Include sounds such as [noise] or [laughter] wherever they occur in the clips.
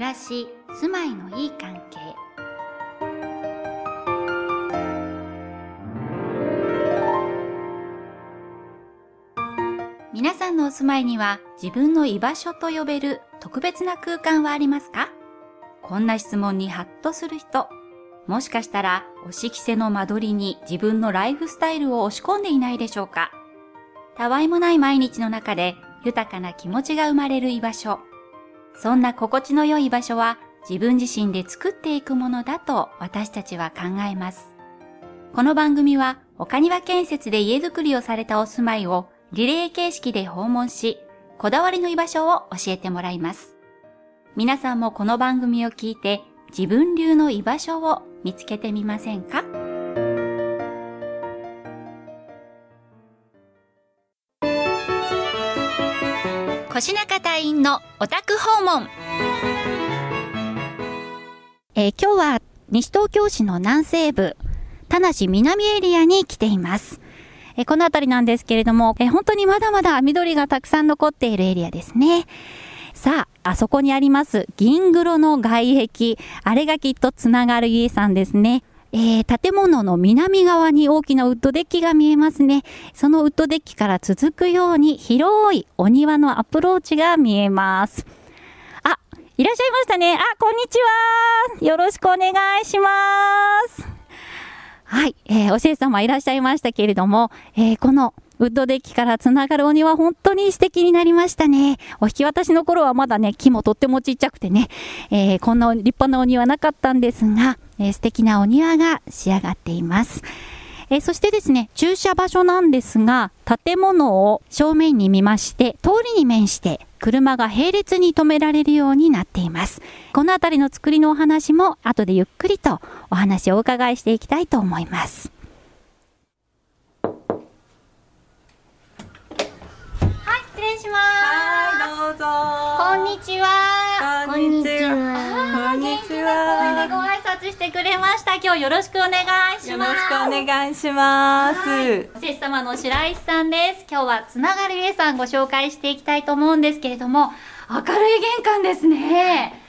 暮らし住まいのいい関係。皆さんのお住まいには自分の居場所と呼べる特別な空間はありますか？こんな質問にハッとする人。もしかしたら押し着せの間取りに自分のライフスタイルを押し込んでいないでしょうか？たわいもない毎日の中で豊かな気持ちが生まれる居場所。そんな心地の良い場所は自分自身で作っていくものだと私たちは考えます。この番組は岡庭建設で家づくりをされたお住まいをリレー形式で訪問し、こだわりの居場所を教えてもらいます。皆さんもこの番組を聞いて自分流の居場所を見つけてみませんか？腰中隊員のお宅訪問、えー、今日は西東京市の南西部田無南エリアに来ています。えー、この辺りなんですけれども、えー、本当にまだまだ緑がたくさん残っているエリアですね。さあ、あそこにあります銀黒の外壁、あれがきっとつながる家さんですね。えー、建物の南側に大きなウッドデッキが見えますね。そのウッドデッキから続くように広いお庭のアプローチが見えます。あ、いらっしゃいましたね。あ、こんにちは。よろしくお願いします。はい、えー、おせい様いらっしゃいましたけれども、えー、このウッドデッキからつながるお庭本当に素敵になりましたね。お引き渡しの頃はまだね、木もとってもちっちゃくてね、えー、こんな立派なお庭なかったんですが、えー、素敵なお庭が仕上がっています。えー、そしてですね、駐車場所なんですが、建物を正面に見まして、通りに面して車が並列に止められるようになっています。この辺りの作りのお話も後でゆっくりとお話をお伺いしていきたいと思います。します。はい、どうぞ。こんにちは。こんにちは。こんにちは。してくれました。今日よろしくお願いします。よろしくお願いします。おせ様の白石さんです。今日はつながる家さんご紹介していきたいと思うんですけれども、明るい玄関ですね。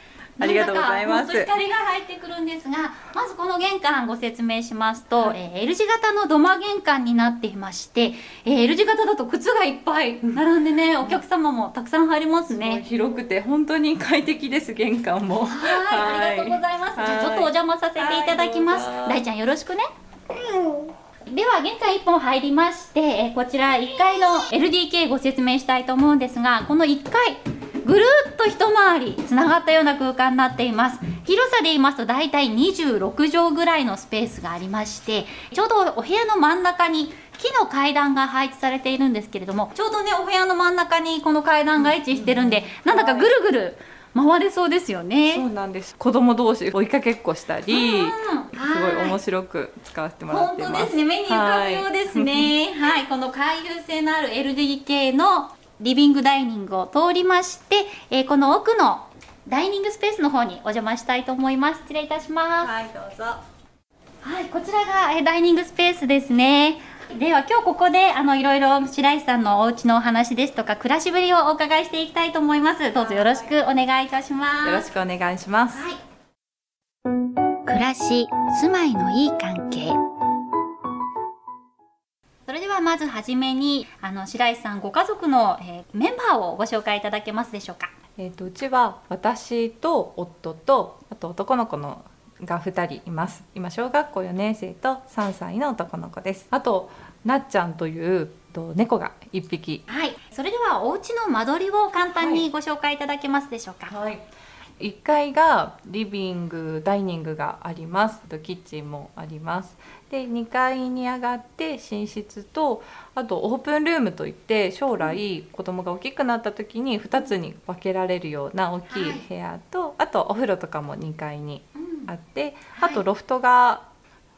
ありがとうございます。光が入ってくるんですが、まずこの玄関ご説明しますと、はい、えー、L 字型の土間玄関になっていまして、えー、L 字型だと靴がいっぱい並んでね、お客様もたくさん入りますね。す広くて本当に快適です玄関も。はい、ありがとうございます。じゃちょっとお邪魔させていただきます。大ちゃんよろしくね。では玄関1本入りまして、えこちら1階の LDK ご説明したいと思うんですがこの1階ぐるっと一回りつながったような空間になっています広さで言いますと大体26畳ぐらいのスペースがありましてちょうどお部屋の真ん中に木の階段が配置されているんですけれどもちょうどねお部屋の真ん中にこの階段が位置してるんでなんだかぐるぐる回れそうですよね。そうなんです。子供同士追いかけっこしたり、すごい面白く使わせてもらってます。本当ですね。目に浮かぶようですね。はい、はい、この回遊性のある LDK のリビングダイニングを通りまして、えー、この奥のダイニングスペースの方にお邪魔したいと思います。失礼いたします。はいどうぞ。はいこちらが、えダイニングスペースですね。では今日ここであのいろいろ白石さんのお家のお話ですとか暮らしぶりをお伺いしていきたいと思います。どうぞよろしくお願いいたします。よろしくお願いします、はい、暮らし住まいのいい関係それではまずはじめにあの白石さんご家族の、えー、メンバーをご紹介いただけますでしょうか。えっ、とうちは私と夫とあと男の子のが2人います。今小学校4年生と3歳の男の子です。あとなっちゃんというと猫が1匹。はいそれではお家の間取りを簡単にご紹介いただけますでしょうかはい、1階がリビングダイニングがあります。キッチンもあります。で2階に上がって寝室とあとオープンルームといって将来子供が大きくなった時に2つに分けられるような大きい部屋と、はい、あとお風呂とかも2階にあって、うん、あとロフトが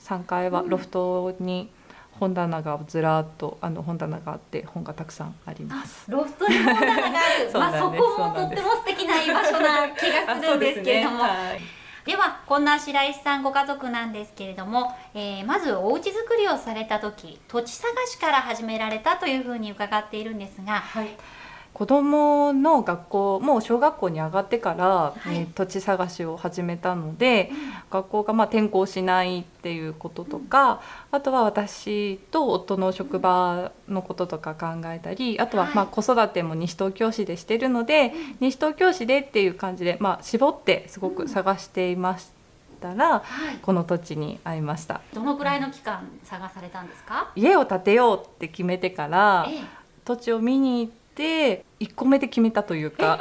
3階はロフトに本棚がずらっとあの本棚があって本がたくさんあります。ロフトに本棚がある。まあそこもとっても素敵な居場所な気がするんですけれども。ではこんな白石さんご家族なんですけれども、えー、まずお家作りをされた時土地探しから始められたというふうに伺っているんですが、はい、子供の学校もう小学校に上がってから、い。えー土地探しを始めたので、学校がまあ転校しないっていうこととか、あとは私と夫の職場のこととか考えたりあとははい。まあ子育ても西東京市でしてるので、西東京市でっていう感じで、まあ、絞ってすごく探していましたら、はい。この土地に会いました。どのくらいの期間探されたんですか、家を建てようって決めてからええ。土地を見に行って1個目で決めたというか。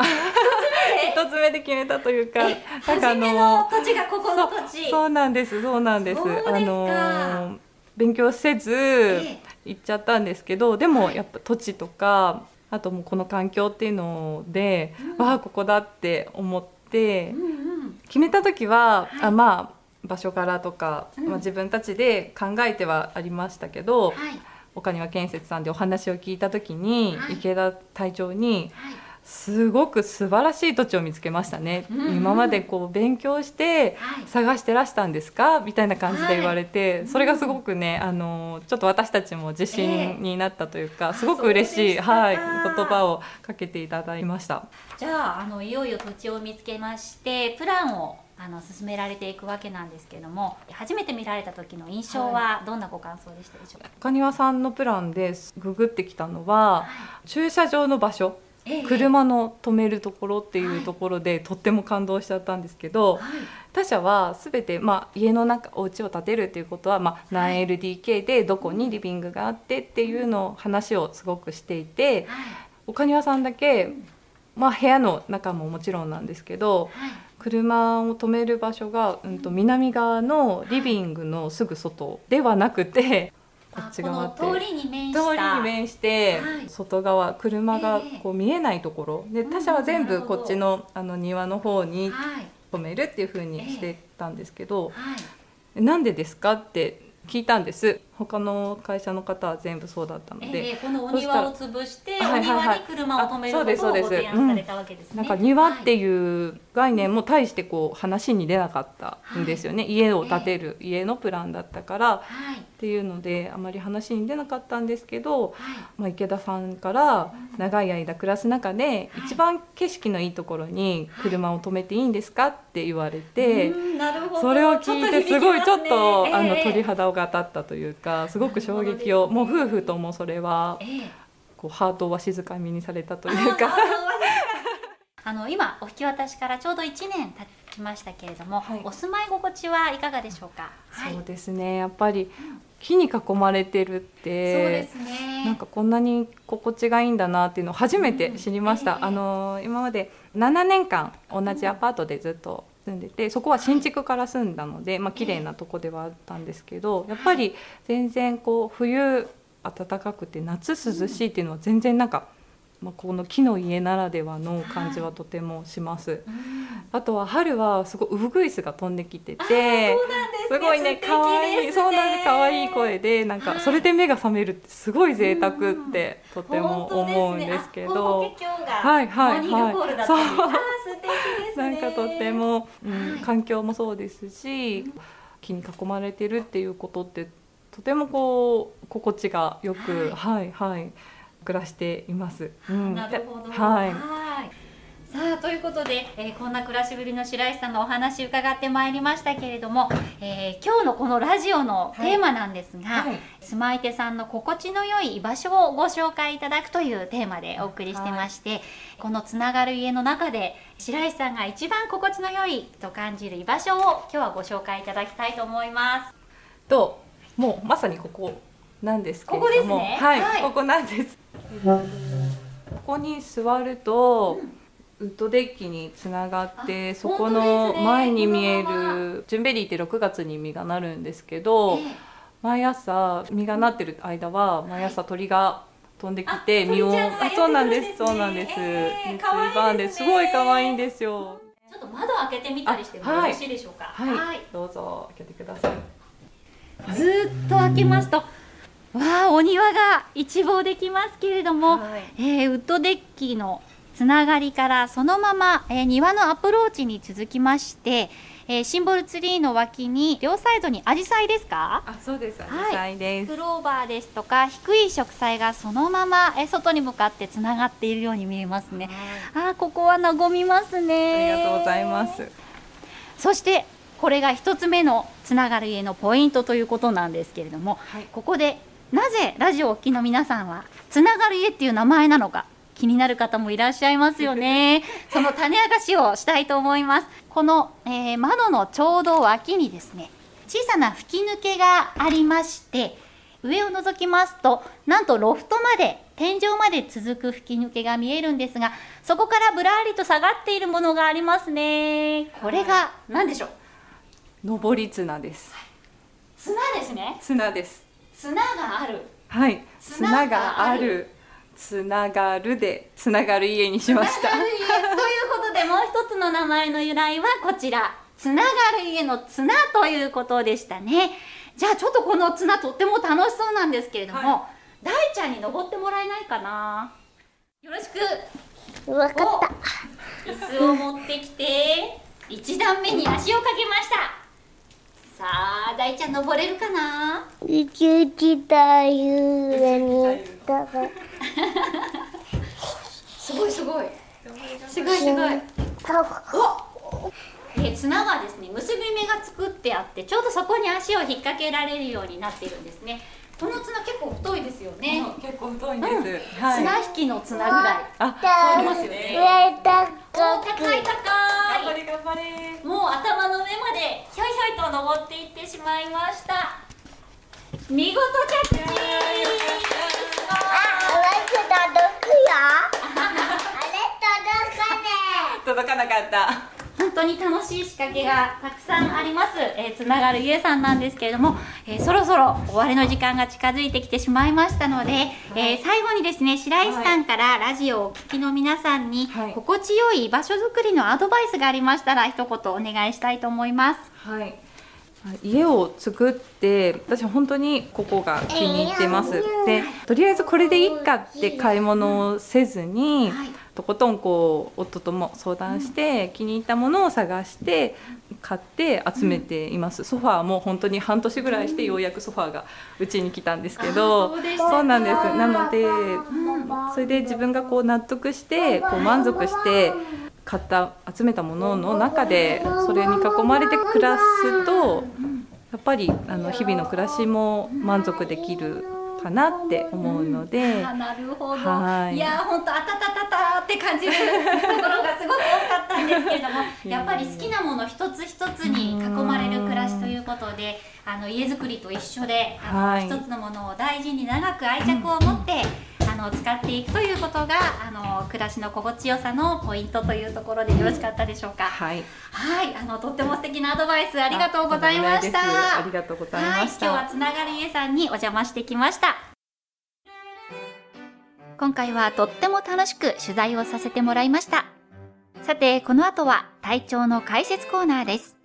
一つ目で？[laughs] 決めたというか。なんか初めの土地がここの土地。そうなんですそうなんです。あの勉強せずえ行っちゃったんですけどでもやっぱ土地とかあともうこの環境っていうので、うん。わあここだって思ってうんうん。決めた時は、はい。あまあ場所からとか、うん。まあ、自分たちで考えてはありましたけど、はい岡庭建設さんでお話を聞いた時に、はい。池田隊長にはいすごく素晴らしい土地を見つけましたね、うん。うん今までこう勉強してはい。探してらしたんですか？みたいな感じで言われて、それがすごくねあのちょっと私たちも自信になったというか、ええすごく嬉しい、はい、言葉をかけていただきました。じゃああのいよいよ土地を見つけましてプランをあの進められていくわけなんですけども初めて見られた時の印象はどんなご感想でしたでしょうか、岡庭さんのプランでググってきたのは駐車場の場所。ええ車の止めるところってはいいうところで、とっても感動しちゃったんですけど、はい。他社は全て、まあ、家の中お家を建てるっていうことは、まあ、何 LDK でどこにリビングがあってっていうのを話をすごくしていてはい。岡庭さんだけ、まあ、部屋の中ももちろんなんですけどはい。車を止める場所が、うん、と南側のリビングのすぐ外ではなくてこあっち側って通りに面した。通りに面して、はい。外側車がええ。こう見えないところ。でうん他社は全部こっちのあの庭の方にはい。止めるっていう風にしてたんですけど、はい。なんでですかって聞いたんです他の会社の方は全部そうだったので、ええこのお庭を潰してお庭に車を止めることをご提案されたわけですね。なんか庭ってい。う、いう概念も大してこう話に出なかったんですよね、家を建てる家のプランだったから。はい。っていうのであまり話に出なかったんですけど、はい。まあ、池田さんから長い間暮らす中ではい。一番景色のいいところに車を止めていいんですかって言われて。それを聞いてすごいちょっと、あの鳥肌肌が立ったというかすごく衝撃を、もう夫婦ともそれはええ。こうハートをわしづかみにされたとあいうか。あ [laughs] の今お引き渡しからちょうど1年経ちましたけれども、はい。お住まい心地はいかがでしょうか？はい、そうですね。やっぱり木に囲まれてるってそうですね。なんかこんなに心地がいいんだなっていうのを初めて知りました、うんええあの今まで7年間同じアパートでずっと住んでてそこは新築から住んだので、まあ綺麗なとこではあったんですけどやっぱり全然こう冬暖かくて夏涼しいっていうのは全然なんか、まあ、この木の家ならではの感じはとてもします。うん。あとは春はすごいウグイスが飛んできててすごいね可愛いそうなんです可愛い声でなんはい。かそれで目が覚めるってすごい贅沢ってとても思うんですけあどはいはいはい。そう。なんかとっても、うんはい。環境もそうですし木に囲まれてるっていうことってとてもこう心地がよくはいはい暮らしています。うん。なるほど。ではい。い。さあということで、えーこんな暮らしぶりの白石さんのお話伺ってまいりましたけれども、えー今日のこのラジオのテーマなんですが、はい。住まい手さんの心地の良い居場所をご紹介いただくというテーマでお送りしてまして、このつながる家の中で白石さんが一番心地の良いと感じる居場所を今日はご紹介いただきたいと思います。ともうまさにここなんですけれども。ここですね。はい、はい。ここなんですここに座ると、ウッドデッキにつながってあそこの前に見えるジュンベリーって6月に実がなるんですけど、ええ。毎朝実がなってる間は毎朝鳥が飛んできてあ実をあそうなんです。そうんなんです、ええ蜜可愛い番でですごい可愛いんですよ。ちょっと窓開けてみたりしてもよろしいでしょうか。はい、どうぞ開けてください。ずーっと開けますと、わあお庭が一望できますけれども、はい。えーウッドデッキのつながりからそのまま、えー庭のアプローチに続きまして、えーシンボルツリーの脇に両サイドにアジサイですか？あそうです。はい。アジサイです、クローバーですとか低い植栽がそのままえー外に向かってつながっているように見えますね。あーここは和みますあねりがとうございます。そしてこれが一つ目のつながる家のポイントということなんですけれども、はい。ここでなぜラジオをお聞きの皆さんはつながる家っていう名前なのか気になる方もいらっしゃいますよね。[laughs] その種明かしをしたいと思います。この、えー窓のちょうど脇にですね小さな吹き抜けがありまして上を覗きますとなんとロフトまで天井まで続く吹き抜けが見えるんですがそこからぶらりと下がっているものがありますね。これが何でしょう？上り綱です。綱ですね。綱です綱がある。はい。綱綱がある。がある。つながるでつながる家にしました。つながる家ということでもう一つの名前の由来はこちら。つながる家の綱ということでしたね。じゃあちょっとこの綱とっても楽しそうなんですけれども、は大ちゃんに登ってもらえないかな。よろしく。わかった。椅子を持ってきて一段目に足をかけましたさあ大ちゃん登れるかな？宇宙自体上に行ったら。[laughs] すごいすごい。すごいすごい。おえー綱がですね結び目が作ってあってちょうどそこに足を引っ掛けられるようになっているんですねこの綱結構太いですよね、結構太いんです、うん。はい。綱引きの綱ぐらい。あありますよね。上高お高い。高頑張いれ頑張れ。もう頭の上までひょいひょいと登っていってしまいました。見事着地すごいあ、あれ届くよ。あれ届かね届かなかった。本当に楽しい仕掛けがたくさんあります、えーつながる家さんなんですけれども、えーそろそろ終わりの時間が近づいてきてしまいましたので、えー最後にですね白石さんからラジオをお聞きの皆さんに、はい。心地よい場所づくりのアドバイスがありましたら一言お願いしたいと思います。はい。家を作って私本当にここが気に入ってます。でとりあえずこれでいいかって買い物をせずに、はい。とことんこう夫とも相談して、気に入ったものを探して買って集めています、ソファーも本当に半年ぐらいしてようやくソファーがうちに来たんですけどうでしたか。そうなんです。なのでそれで自分がこう納得してこう満足して買った集めたものの中でそれに囲まれて暮らすとやっぱりあの日々の暮らしも満足できるかなって思うので。あなるほど、はい。いやー本当あたたたたって感じるところがすごく多かったんですけれども [laughs] やっぱり好きなもの一つ一つに囲まれる暮らしということであの家づくりと一緒であの、はい。一つのものを大事に長く愛着を持って、あの使っていくということがあの暮らしの心地よさのポイントというところでよろしかったでしょうか？はい、はい、あのとっても素敵なアドバイスありがとうございました。ありがとうございまはい、した。今日はつながる家さんにお邪魔してきました。今回はとっても楽しく取材をさせてもらいました。さて、この後は体調の解説コーナーです。